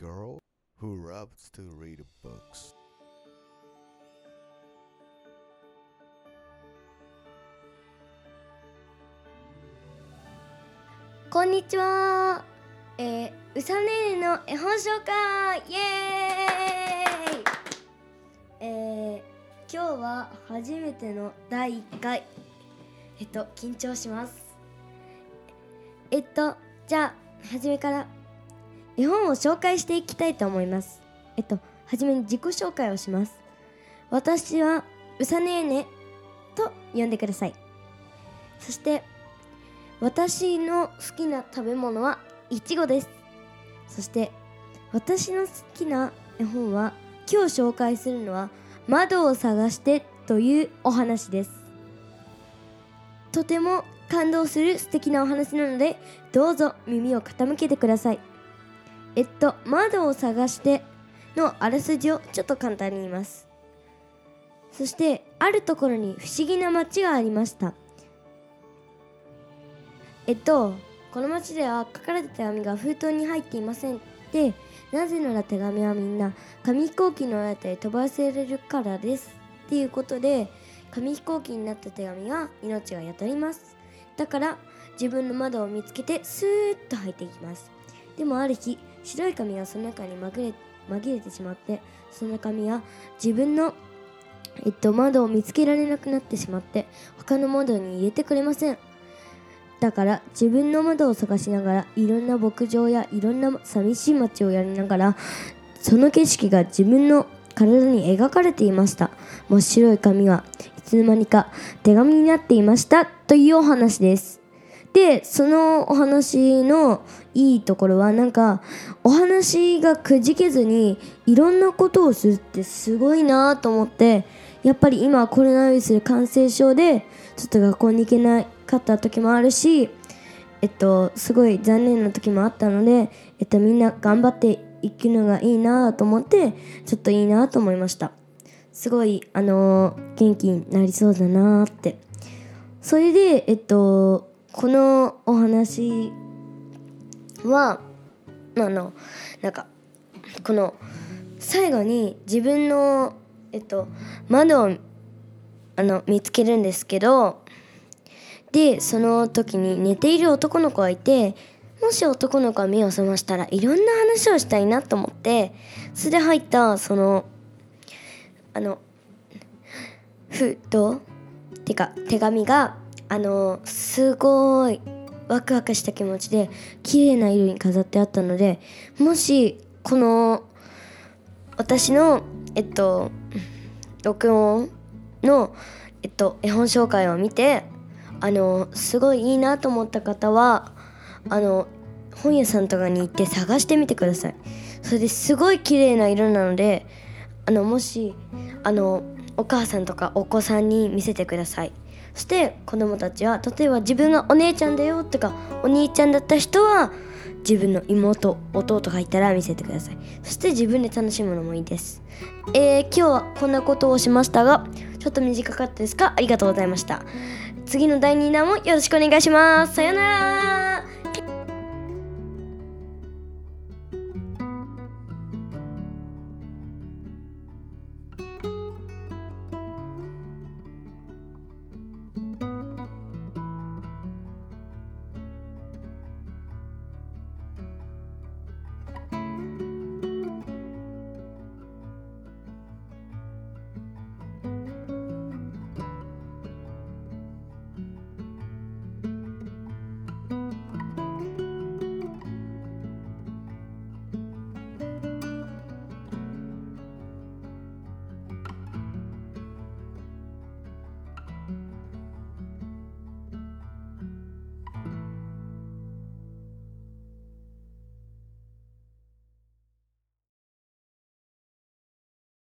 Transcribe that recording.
girl who loves to read books. こんにちは。えー、うさねねの絵本紹介イエーイえー、今日は初めての第1回。えっと、緊張します。えっと、じゃあ、初めから絵本を紹介していきたいと思います。えっと、はじめに自己紹介をします。私はうさねねと呼んでください。そして、私の好きな食べ物はいちごですそして私の好きな絵本は今日紹介するのは窓を探してというお話ですとても感動する素敵なお話なのでどうぞ耳を傾けてくださいえっと窓を探してのあらすじをちょっと簡単に言います。そしてあるところに不思議な街がありました。えっとこの町では書かれた手紙が封筒に入っていませんって。なぜなら手紙はみんな紙飛行機の間で飛ばせれるからですっていうことで紙飛行機になった手紙は命が宿ります。だから自分の窓を見つけてスーッと入っていきます。でもある日白い紙がその中に紛れ紛れてしまってその紙は自分のえっと窓を見つけられなくなってしまって他の窓に入れてくれません。だから自分の窓を探しながらいろんな牧場やいろんな寂しい街をやりながらその景色が自分の体に描かれていました。真っ白い紙はいつの間にか手紙になっていましたというお話です。でそのお話のいいところはなんかお話がくじけずにいろんなことをするってすごいなと思ってやっぱり今コロナウイルス感染症でちょっと学校に行けなかった時もあるしえっとすごい残念な時もあったのでえっとみんな頑張っていくのがいいなと思ってちょっといいなと思いました。すごいあのー元気になりそうだなって。それでえっとこのお話はあのなんかこの最後に自分のえっと窓をあの見つけるんですけどでその時に寝ている男の子がいてもし男の子が目を覚ましたらいろんな話をしたいなと思ってそれで入ったそのあの封筒っていうか手紙があのすごいワクワクした気持ちで綺麗な色に飾ってあったのでもしこの私のえっと録音の、えっと、絵本紹介を見てあのすごいいいなと思った方はあの本屋さんとかに行って探してみてください。それですごい綺麗な色なのであのもしあのお母さんとかお子さんに見せてください。して子供たちは例えば自分がお姉ちゃんだよとかお兄ちゃんだった人は自分の妹弟がいたら見せてください。そして自分で楽しむのもいいです。えー、今日はこんなことをしましたがちょっと短かったですか？ありがとうございました。次の第2弾もよろしくお願いします。さようなら。